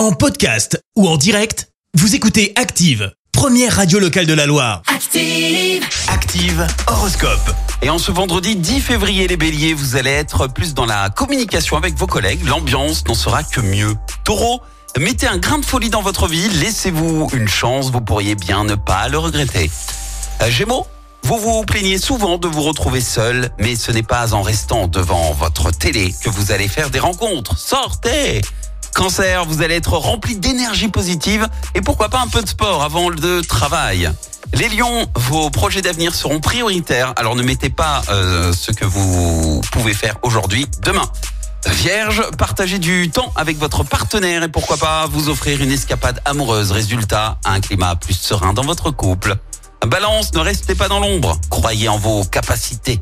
En podcast ou en direct, vous écoutez Active, première radio locale de la Loire. Active. Active Horoscope. Et en ce vendredi 10 février, les béliers, vous allez être plus dans la communication avec vos collègues. L'ambiance n'en sera que mieux. Taureau, mettez un grain de folie dans votre vie. Laissez-vous une chance. Vous pourriez bien ne pas le regretter. Euh, Gémeaux, vous vous plaignez souvent de vous retrouver seul, mais ce n'est pas en restant devant votre télé que vous allez faire des rencontres. Sortez Vous allez être rempli d'énergie positive et pourquoi pas un peu de sport avant le travail. Les lions, vos projets d'avenir seront prioritaires, alors ne mettez pas euh, ce que vous pouvez faire aujourd'hui, demain. Vierge, partagez du temps avec votre partenaire et pourquoi pas vous offrir une escapade amoureuse. Résultat, un climat plus serein dans votre couple. Balance, ne restez pas dans l'ombre. Croyez en vos capacités.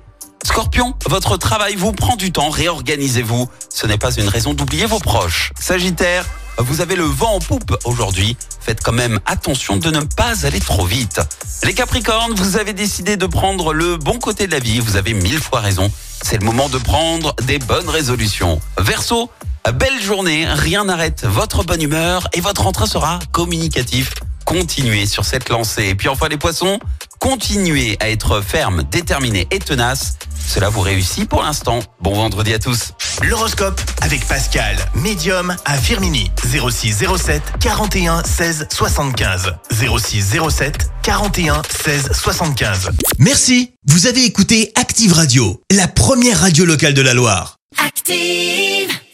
Scorpion, votre travail vous prend du temps, réorganisez-vous. Ce n'est pas une raison d'oublier vos proches. Sagittaire, vous avez le vent en poupe aujourd'hui. Faites quand même attention de ne pas aller trop vite. Les Capricornes, vous avez décidé de prendre le bon côté de la vie. Vous avez mille fois raison. C'est le moment de prendre des bonnes résolutions. Verseau, belle journée. Rien n'arrête votre bonne humeur et votre entrée sera communicatif. Continuez sur cette lancée. Et puis enfin les poissons, continuez à être ferme, déterminé et tenace. Cela vous réussit pour l'instant. Bon vendredi à tous. L'horoscope avec Pascal, médium à Firmini. 06 07 41 16 75. 06 07 41 16 75. Merci. Vous avez écouté Active Radio, la première radio locale de la Loire. Active.